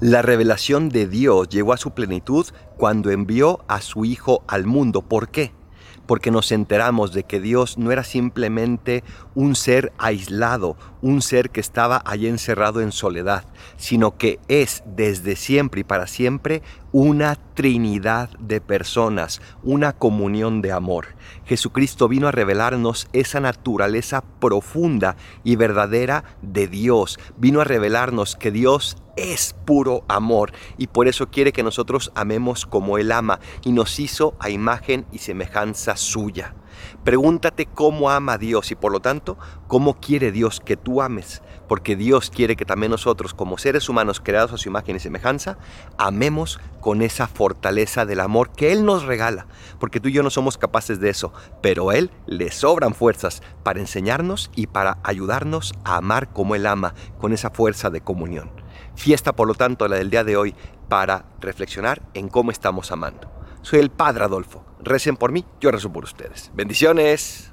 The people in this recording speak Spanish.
La revelación de Dios llegó a su plenitud cuando envió a su Hijo al mundo. ¿Por qué? Porque nos enteramos de que Dios no era simplemente un ser aislado, un ser que estaba allí encerrado en soledad, sino que es desde siempre y para siempre una trinidad de personas, una comunión de amor. Jesucristo vino a revelarnos esa naturaleza profunda y verdadera de Dios. Vino a revelarnos que Dios es puro amor y por eso quiere que nosotros amemos como Él ama y nos hizo a imagen y semejanza suya. Pregúntate cómo ama Dios y por lo tanto cómo quiere Dios que tú ames, porque Dios quiere que también nosotros como seres humanos creados a su imagen y semejanza, amemos con esa fortaleza del amor que Él nos regala, porque tú y yo no somos capaces de eso, pero Él le sobran fuerzas para enseñarnos y para ayudarnos a amar como Él ama, con esa fuerza de comunión. Fiesta, por lo tanto, la del día de hoy para reflexionar en cómo estamos amando. Soy el Padre Adolfo. Recen por mí, yo rezo por ustedes. Bendiciones.